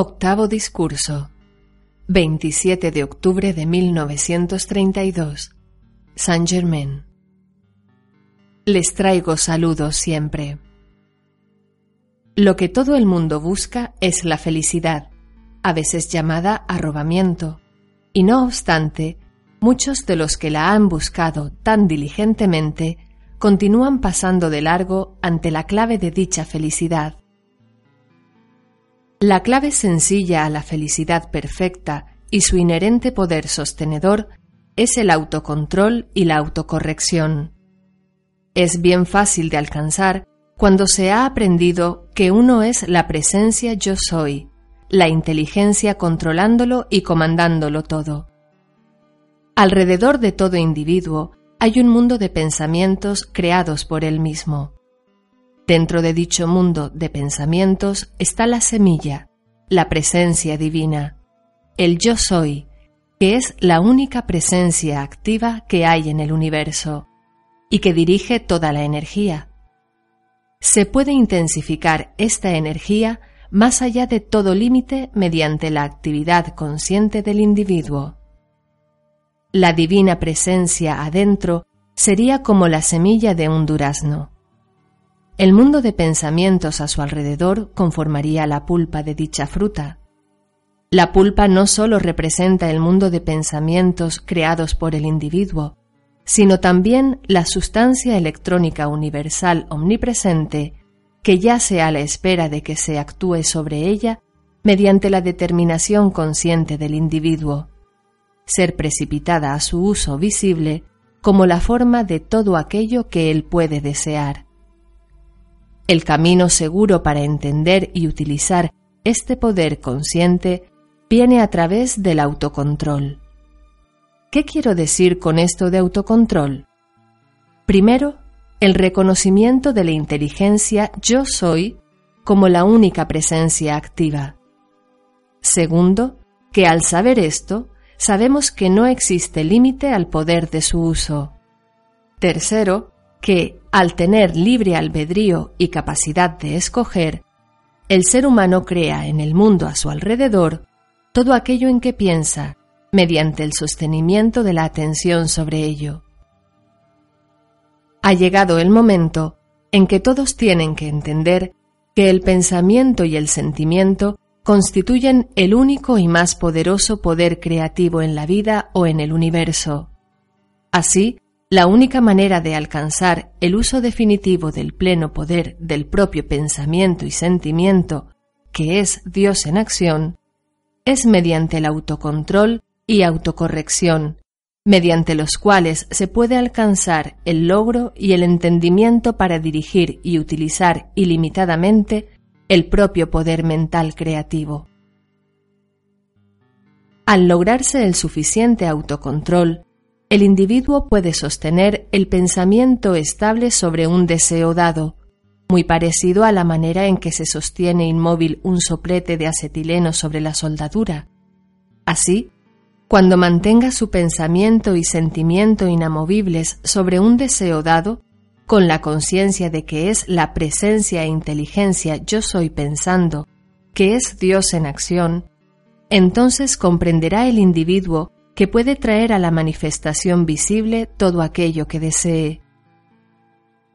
Octavo discurso 27 de octubre de 1932 Saint Germain Les traigo saludos siempre. Lo que todo el mundo busca es la felicidad, a veces llamada arrobamiento, y no obstante, muchos de los que la han buscado tan diligentemente continúan pasando de largo ante la clave de dicha felicidad. La clave sencilla a la felicidad perfecta y su inherente poder sostenedor es el autocontrol y la autocorrección. Es bien fácil de alcanzar cuando se ha aprendido que uno es la presencia yo soy, la inteligencia controlándolo y comandándolo todo. Alrededor de todo individuo hay un mundo de pensamientos creados por él mismo. Dentro de dicho mundo de pensamientos está la semilla, la presencia divina, el yo soy, que es la única presencia activa que hay en el universo y que dirige toda la energía. Se puede intensificar esta energía más allá de todo límite mediante la actividad consciente del individuo. La divina presencia adentro sería como la semilla de un durazno. El mundo de pensamientos a su alrededor conformaría la pulpa de dicha fruta. La pulpa no sólo representa el mundo de pensamientos creados por el individuo, sino también la sustancia electrónica universal omnipresente que yace a la espera de que se actúe sobre ella mediante la determinación consciente del individuo ser precipitada a su uso visible como la forma de todo aquello que él puede desear. El camino seguro para entender y utilizar este poder consciente viene a través del autocontrol. ¿Qué quiero decir con esto de autocontrol? Primero, el reconocimiento de la inteligencia yo soy como la única presencia activa. Segundo, que al saber esto, sabemos que no existe límite al poder de su uso. Tercero, que, al tener libre albedrío y capacidad de escoger, el ser humano crea en el mundo a su alrededor todo aquello en que piensa, mediante el sostenimiento de la atención sobre ello. Ha llegado el momento en que todos tienen que entender que el pensamiento y el sentimiento constituyen el único y más poderoso poder creativo en la vida o en el universo. Así, la única manera de alcanzar el uso definitivo del pleno poder del propio pensamiento y sentimiento, que es Dios en acción, es mediante el autocontrol y autocorrección, mediante los cuales se puede alcanzar el logro y el entendimiento para dirigir y utilizar ilimitadamente el propio poder mental creativo. Al lograrse el suficiente autocontrol, el individuo puede sostener el pensamiento estable sobre un deseo dado, muy parecido a la manera en que se sostiene inmóvil un soplete de acetileno sobre la soldadura. Así, cuando mantenga su pensamiento y sentimiento inamovibles sobre un deseo dado, con la conciencia de que es la presencia e inteligencia yo soy pensando, que es Dios en acción, entonces comprenderá el individuo que puede traer a la manifestación visible todo aquello que desee.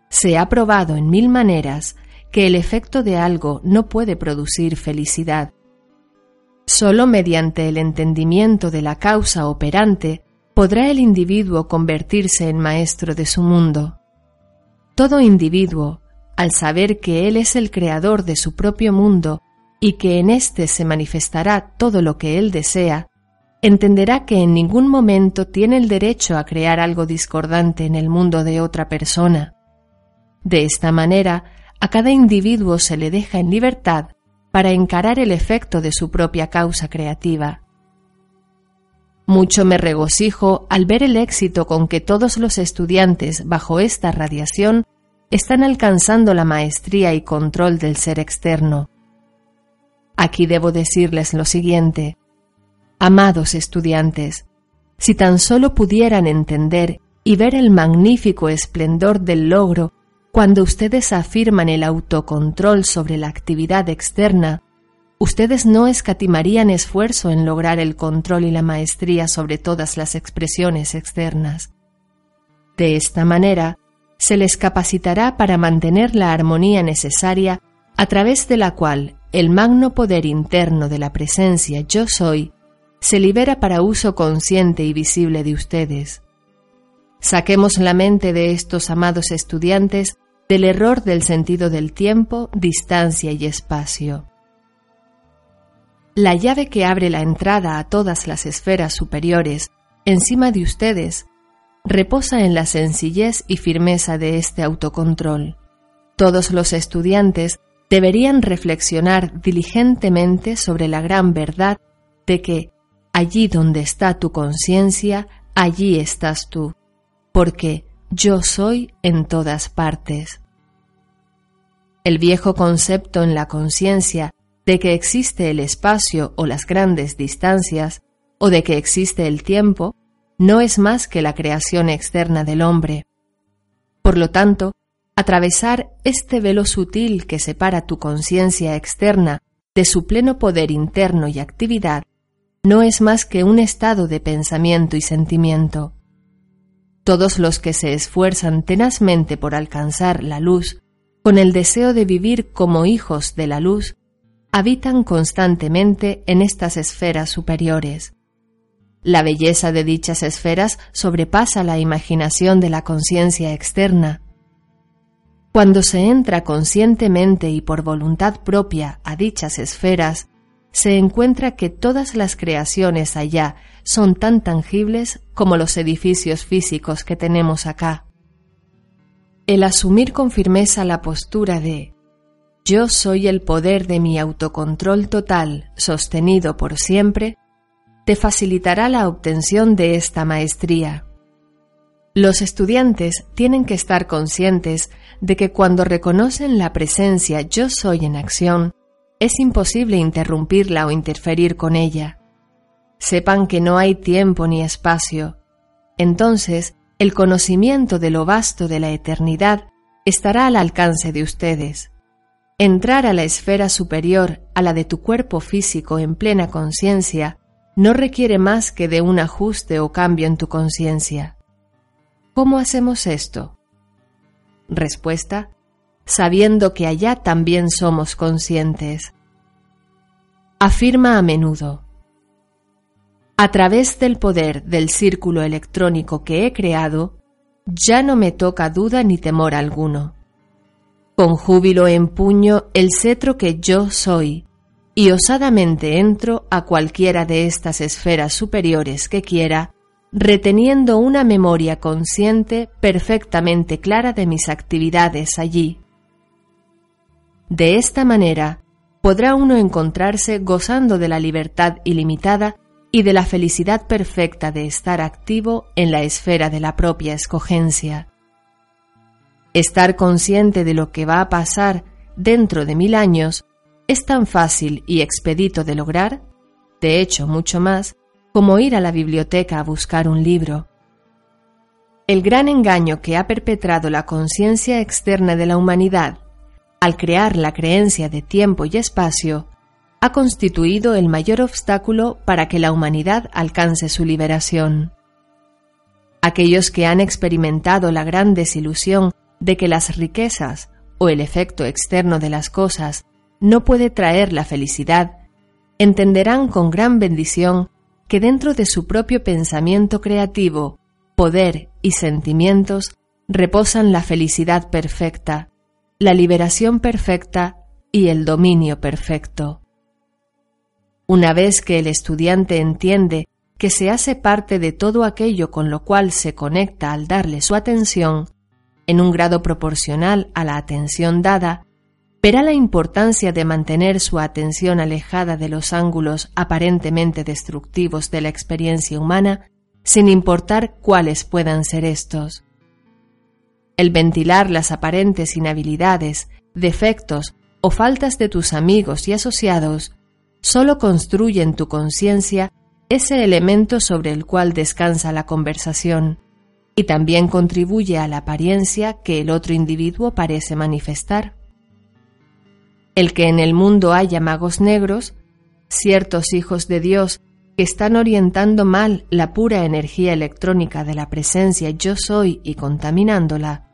Se ha probado en mil maneras que el efecto de algo no puede producir felicidad. Solo mediante el entendimiento de la causa operante podrá el individuo convertirse en maestro de su mundo. Todo individuo, al saber que Él es el creador de su propio mundo y que en éste se manifestará todo lo que Él desea, entenderá que en ningún momento tiene el derecho a crear algo discordante en el mundo de otra persona. De esta manera, a cada individuo se le deja en libertad para encarar el efecto de su propia causa creativa. Mucho me regocijo al ver el éxito con que todos los estudiantes bajo esta radiación están alcanzando la maestría y control del ser externo. Aquí debo decirles lo siguiente. Amados estudiantes, si tan solo pudieran entender y ver el magnífico esplendor del logro cuando ustedes afirman el autocontrol sobre la actividad externa, ustedes no escatimarían esfuerzo en lograr el control y la maestría sobre todas las expresiones externas. De esta manera, se les capacitará para mantener la armonía necesaria a través de la cual el magno poder interno de la presencia yo soy se libera para uso consciente y visible de ustedes. Saquemos la mente de estos amados estudiantes del error del sentido del tiempo, distancia y espacio. La llave que abre la entrada a todas las esferas superiores, encima de ustedes, reposa en la sencillez y firmeza de este autocontrol. Todos los estudiantes deberían reflexionar diligentemente sobre la gran verdad de que allí donde está tu conciencia, allí estás tú, porque yo soy en todas partes. El viejo concepto en la conciencia de que existe el espacio o las grandes distancias, o de que existe el tiempo, no es más que la creación externa del hombre. Por lo tanto, atravesar este velo sutil que separa tu conciencia externa de su pleno poder interno y actividad, no es más que un estado de pensamiento y sentimiento. Todos los que se esfuerzan tenazmente por alcanzar la luz, con el deseo de vivir como hijos de la luz, habitan constantemente en estas esferas superiores. La belleza de dichas esferas sobrepasa la imaginación de la conciencia externa. Cuando se entra conscientemente y por voluntad propia a dichas esferas, se encuentra que todas las creaciones allá son tan tangibles como los edificios físicos que tenemos acá. El asumir con firmeza la postura de yo soy el poder de mi autocontrol total, sostenido por siempre, te facilitará la obtención de esta maestría. Los estudiantes tienen que estar conscientes de que cuando reconocen la presencia yo soy en acción, es imposible interrumpirla o interferir con ella. Sepan que no hay tiempo ni espacio. Entonces, el conocimiento de lo vasto de la eternidad estará al alcance de ustedes. Entrar a la esfera superior a la de tu cuerpo físico en plena conciencia no requiere más que de un ajuste o cambio en tu conciencia. ¿Cómo hacemos esto? Respuesta, sabiendo que allá también somos conscientes. Afirma a menudo, a través del poder del círculo electrónico que he creado, ya no me toca duda ni temor alguno. Con júbilo empuño el cetro que yo soy, y osadamente entro a cualquiera de estas esferas superiores que quiera, reteniendo una memoria consciente perfectamente clara de mis actividades allí. De esta manera, podrá uno encontrarse gozando de la libertad ilimitada y de la felicidad perfecta de estar activo en la esfera de la propia escogencia. Estar consciente de lo que va a pasar dentro de mil años es tan fácil y expedito de lograr, de hecho mucho más, como ir a la biblioteca a buscar un libro. El gran engaño que ha perpetrado la conciencia externa de la humanidad al crear la creencia de tiempo y espacio, ha constituido el mayor obstáculo para que la humanidad alcance su liberación. Aquellos que han experimentado la gran desilusión de que las riquezas o el efecto externo de las cosas no puede traer la felicidad, entenderán con gran bendición que dentro de su propio pensamiento creativo, poder y sentimientos reposan la felicidad perfecta, la liberación perfecta y el dominio perfecto. Una vez que el estudiante entiende que se hace parte de todo aquello con lo cual se conecta al darle su atención, en un grado proporcional a la atención dada, verá la importancia de mantener su atención alejada de los ángulos aparentemente destructivos de la experiencia humana, sin importar cuáles puedan ser estos. El ventilar las aparentes inhabilidades, defectos o faltas de tus amigos y asociados solo construye en tu conciencia ese elemento sobre el cual descansa la conversación y también contribuye a la apariencia que el otro individuo parece manifestar. el que en el mundo haya magos negros, ciertos hijos de Dios que están orientando mal la pura energía electrónica de la presencia yo soy y contaminándola,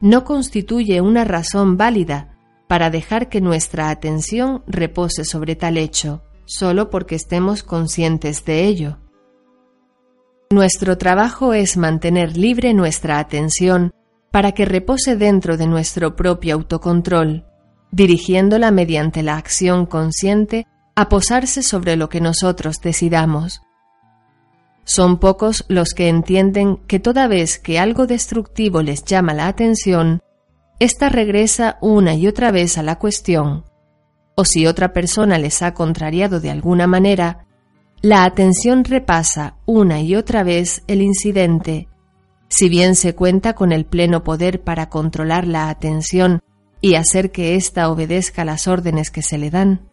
no constituye una razón válida para dejar que nuestra atención repose sobre tal hecho, solo porque estemos conscientes de ello. Nuestro trabajo es mantener libre nuestra atención para que repose dentro de nuestro propio autocontrol, dirigiéndola mediante la acción consciente a posarse sobre lo que nosotros decidamos. Son pocos los que entienden que toda vez que algo destructivo les llama la atención, ésta regresa una y otra vez a la cuestión, o si otra persona les ha contrariado de alguna manera, la atención repasa una y otra vez el incidente, si bien se cuenta con el pleno poder para controlar la atención y hacer que ésta obedezca las órdenes que se le dan.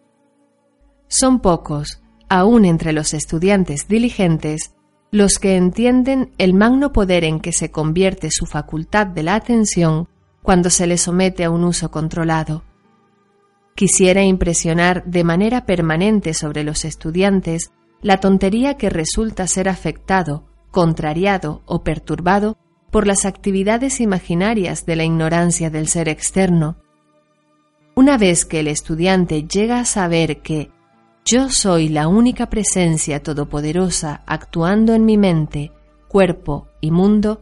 Son pocos, aun entre los estudiantes diligentes, los que entienden el magno poder en que se convierte su facultad de la atención cuando se le somete a un uso controlado. Quisiera impresionar de manera permanente sobre los estudiantes la tontería que resulta ser afectado, contrariado o perturbado por las actividades imaginarias de la ignorancia del ser externo. Una vez que el estudiante llega a saber que yo soy la única presencia todopoderosa actuando en mi mente, cuerpo y mundo,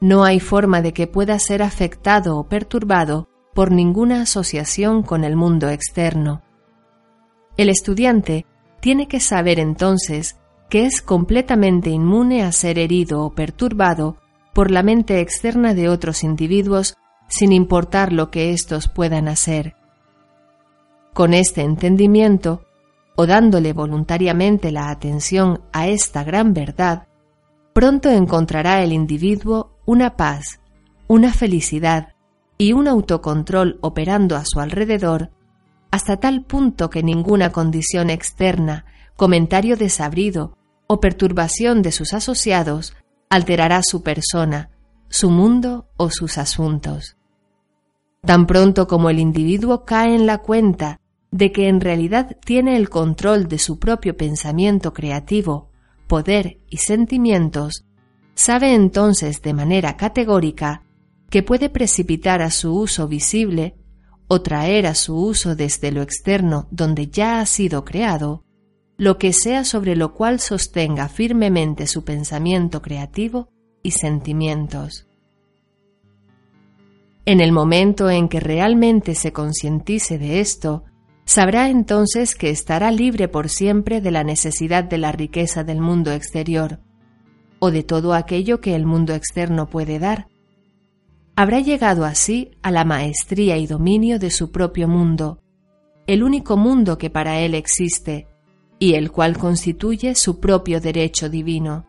no hay forma de que pueda ser afectado o perturbado por ninguna asociación con el mundo externo. El estudiante tiene que saber entonces que es completamente inmune a ser herido o perturbado por la mente externa de otros individuos sin importar lo que éstos puedan hacer. Con este entendimiento, o dándole voluntariamente la atención a esta gran verdad, pronto encontrará el individuo una paz, una felicidad y un autocontrol operando a su alrededor hasta tal punto que ninguna condición externa, comentario desabrido o perturbación de sus asociados alterará su persona, su mundo o sus asuntos. Tan pronto como el individuo cae en la cuenta de que en realidad tiene el control de su propio pensamiento creativo, poder y sentimientos, sabe entonces de manera categórica que puede precipitar a su uso visible o traer a su uso desde lo externo donde ya ha sido creado, lo que sea sobre lo cual sostenga firmemente su pensamiento creativo y sentimientos. En el momento en que realmente se concientice de esto sabrá entonces que estará libre por siempre de la necesidad de la riqueza del mundo exterior, o de todo aquello que el mundo externo puede dar. Habrá llegado así a la maestría y dominio de su propio mundo, el único mundo que para él existe, y el cual constituye su propio derecho divino.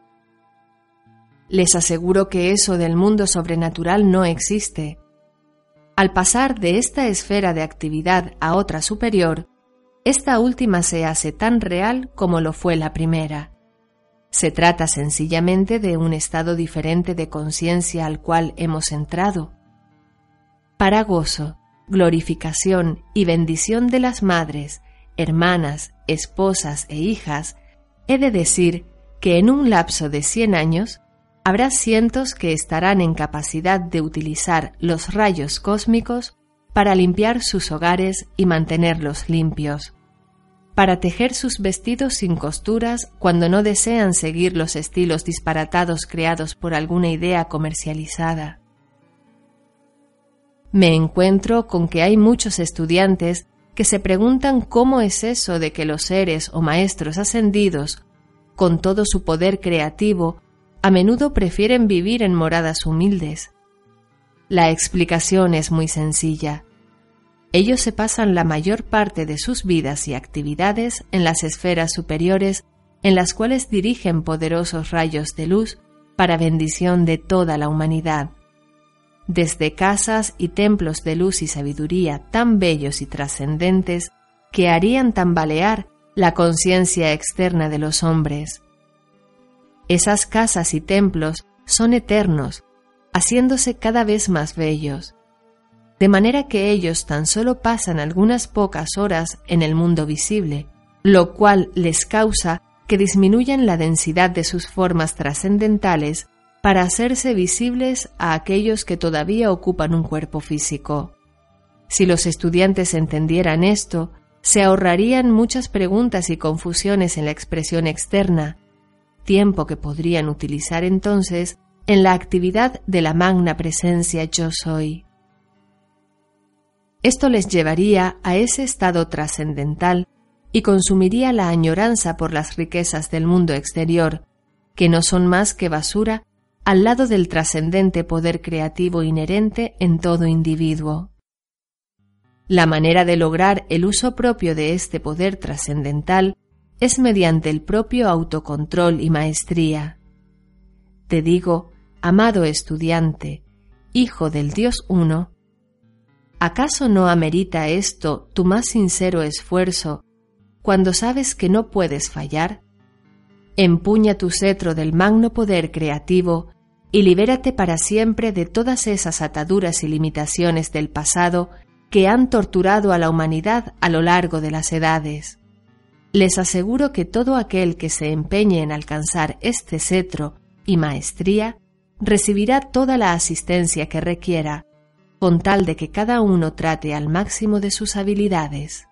Les aseguro que eso del mundo sobrenatural no existe, al pasar de esta esfera de actividad a otra superior, esta última se hace tan real como lo fue la primera. Se trata sencillamente de un estado diferente de conciencia al cual hemos entrado. Para gozo, glorificación y bendición de las madres, hermanas, esposas e hijas, he de decir que en un lapso de cien años habrá cientos que estarán en capacidad de utilizar los rayos cósmicos para limpiar sus hogares y mantenerlos limpios, para tejer sus vestidos sin costuras cuando no desean seguir los estilos disparatados creados por alguna idea comercializada. Me encuentro con que hay muchos estudiantes que se preguntan cómo es eso de que los seres o maestros ascendidos, con todo su poder creativo, a menudo prefieren vivir en moradas humildes. La explicación es muy sencilla. Ellos se pasan la mayor parte de sus vidas y actividades en las esferas superiores en las cuales dirigen poderosos rayos de luz para bendición de toda la humanidad. Desde casas y templos de luz y sabiduría tan bellos y trascendentes que harían tambalear la conciencia externa de los hombres. Esas casas y templos son eternos, haciéndose cada vez más bellos. de manera que ellos tan solo pasan algunas pocas horas en el mundo visible, lo cual les causa que disminuyan la densidad de sus formas trascendentales para hacerse visibles a aquellos que todavía ocupan un cuerpo físico. Si los estudiantes entendieran esto, se ahorrarían muchas preguntas y confusiones en la expresión externa, tiempo que podrían utilizar entonces en la actividad de la magna presencia yo soy. Esto les llevaría a ese estado trascendental y consumiría la añoranza por las riquezas del mundo exterior, que no son más que basura al lado del trascendente poder creativo inherente en todo individuo. La manera de lograr el uso propio de este poder trascendental es mediante el propio autocontrol y maestría. Te digo, amado estudiante, hijo del Dios uno, ¿acaso no amerita esto tu más sincero esfuerzo cuando sabes que no puedes fallar? Empuña tu cetro del magno poder creativo y libérate para siempre de todas esas ataduras y limitaciones del pasado que han torturado a la humanidad a lo largo de las edades. Les aseguro que todo aquel que se empeñe en alcanzar este cetro y maestría recibirá toda la asistencia que requiera, con tal de que cada uno trate al máximo de sus habilidades.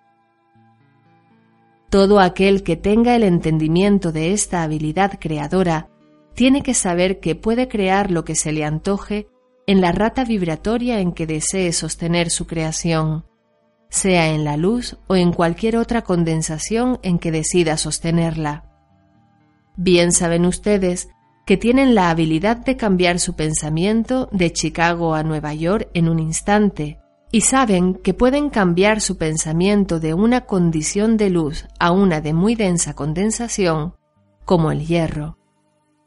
Todo aquel que tenga el entendimiento de esta habilidad creadora tiene que saber que puede crear lo que se le antoje en la rata vibratoria en que desee sostener su creación, sea en la luz o en cualquier otra condensación en que decida sostenerla. Bien saben ustedes que tienen la habilidad de cambiar su pensamiento de Chicago a Nueva York en un instante, y saben que pueden cambiar su pensamiento de una condición de luz a una de muy densa condensación, como el hierro.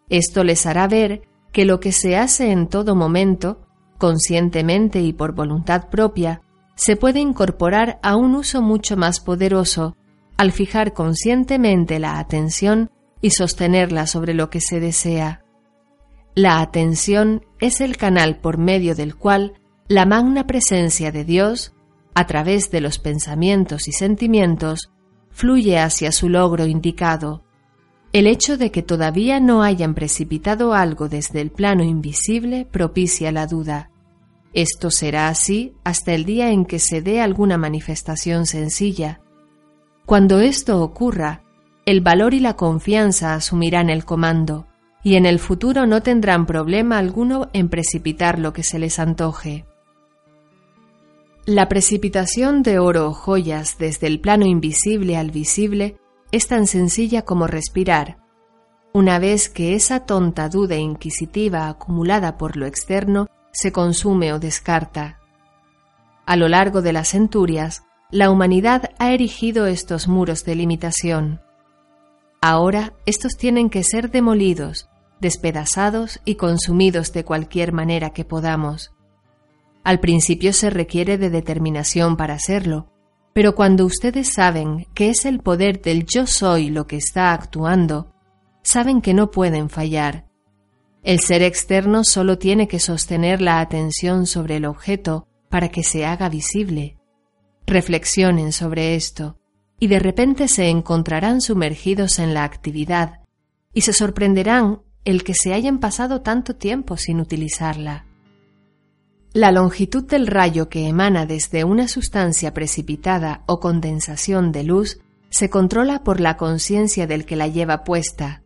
Esto les hará ver que lo que se hace en todo momento, conscientemente y por voluntad propia, se puede incorporar a un uso mucho más poderoso al fijar conscientemente la atención y sostenerla sobre lo que se desea. La atención es el canal por medio del cual la magna presencia de Dios, a través de los pensamientos y sentimientos, fluye hacia su logro indicado, el hecho de que todavía no hayan precipitado algo desde el plano invisible propicia la duda. Esto será así hasta el día en que se dé alguna manifestación sencilla. Cuando esto ocurra, el valor y la confianza asumirán el comando, y en el futuro no tendrán problema alguno en precipitar lo que se les antoje. La precipitación de oro o joyas desde el plano invisible al visible es tan sencilla como respirar. Una vez que esa tonta duda inquisitiva acumulada por lo externo se consume o descarta. A lo largo de las centurias, la humanidad ha erigido estos muros de limitación. Ahora estos tienen que ser demolidos, despedazados y consumidos de cualquier manera que podamos. Al principio se requiere de determinación para hacerlo, pero cuando ustedes saben que es el poder del yo soy lo que está actuando, saben que no pueden fallar. El ser externo solo tiene que sostener la atención sobre el objeto para que se haga visible. Reflexionen sobre esto y de repente se encontrarán sumergidos en la actividad y se sorprenderán el que se hayan pasado tanto tiempo sin utilizarla. La longitud del rayo que emana desde una sustancia precipitada o condensación de luz se controla por la conciencia del que la lleva puesta.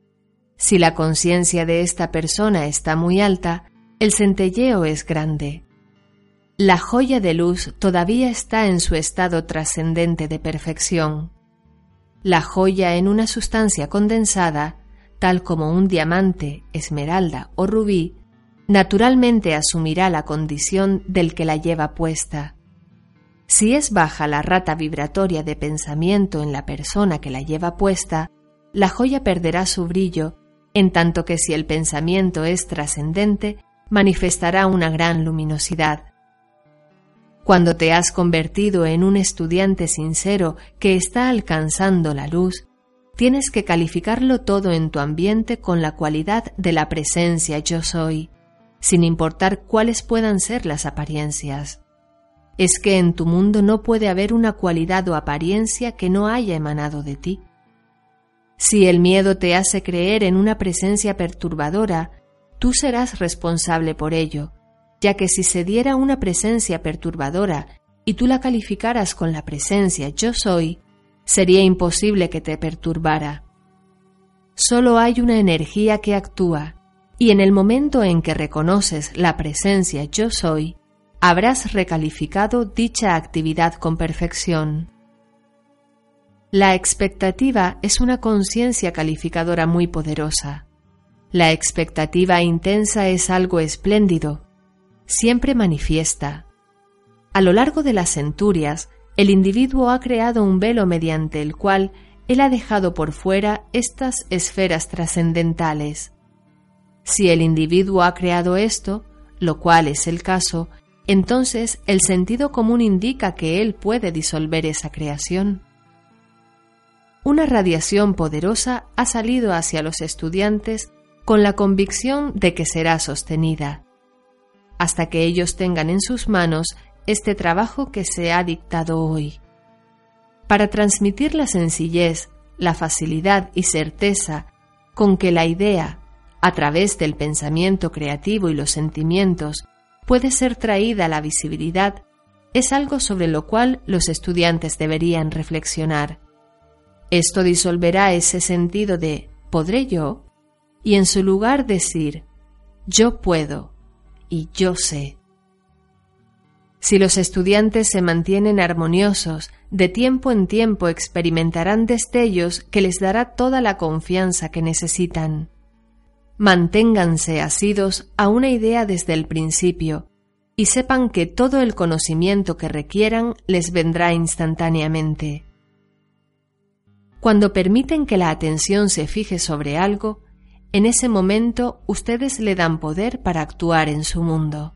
Si la conciencia de esta persona está muy alta, el centelleo es grande. La joya de luz todavía está en su estado trascendente de perfección. La joya en una sustancia condensada, tal como un diamante, esmeralda o rubí, naturalmente asumirá la condición del que la lleva puesta. Si es baja la rata vibratoria de pensamiento en la persona que la lleva puesta, la joya perderá su brillo, en tanto que si el pensamiento es trascendente, manifestará una gran luminosidad. Cuando te has convertido en un estudiante sincero que está alcanzando la luz, tienes que calificarlo todo en tu ambiente con la cualidad de la presencia yo soy sin importar cuáles puedan ser las apariencias. es que en tu mundo no puede haber una cualidad o apariencia que no haya emanado de ti. Si el miedo te hace creer en una presencia perturbadora, tú serás responsable por ello, ya que si se diera una presencia perturbadora y tú la calificaras con la presencia yo soy, sería imposible que te perturbara. Solo hay una energía que actúa, y en el momento en que reconoces la presencia yo soy, habrás recalificado dicha actividad con perfección. La expectativa es una conciencia calificadora muy poderosa. La expectativa intensa es algo espléndido, siempre manifiesta. A lo largo de las centurias, el individuo ha creado un velo mediante el cual él ha dejado por fuera estas esferas trascendentales. Si el individuo ha creado esto, lo cual es el caso, entonces el sentido común indica que él puede disolver esa creación. Una radiación poderosa ha salido hacia los estudiantes con la convicción de que será sostenida, hasta que ellos tengan en sus manos este trabajo que se ha dictado hoy. Para transmitir la sencillez, la facilidad y certeza con que la idea, a través del pensamiento creativo y los sentimientos, puede ser traída a la visibilidad es algo sobre lo cual los estudiantes deberían reflexionar. Esto disolverá ese sentido de ¿podré yo? y en su lugar decir yo puedo y yo sé. Si los estudiantes se mantienen armoniosos, de tiempo en tiempo experimentarán destellos que les dará toda la confianza que necesitan. Manténganse asidos a una idea desde el principio y sepan que todo el conocimiento que requieran les vendrá instantáneamente. Cuando permiten que la atención se fije sobre algo, en ese momento ustedes le dan poder para actuar en su mundo.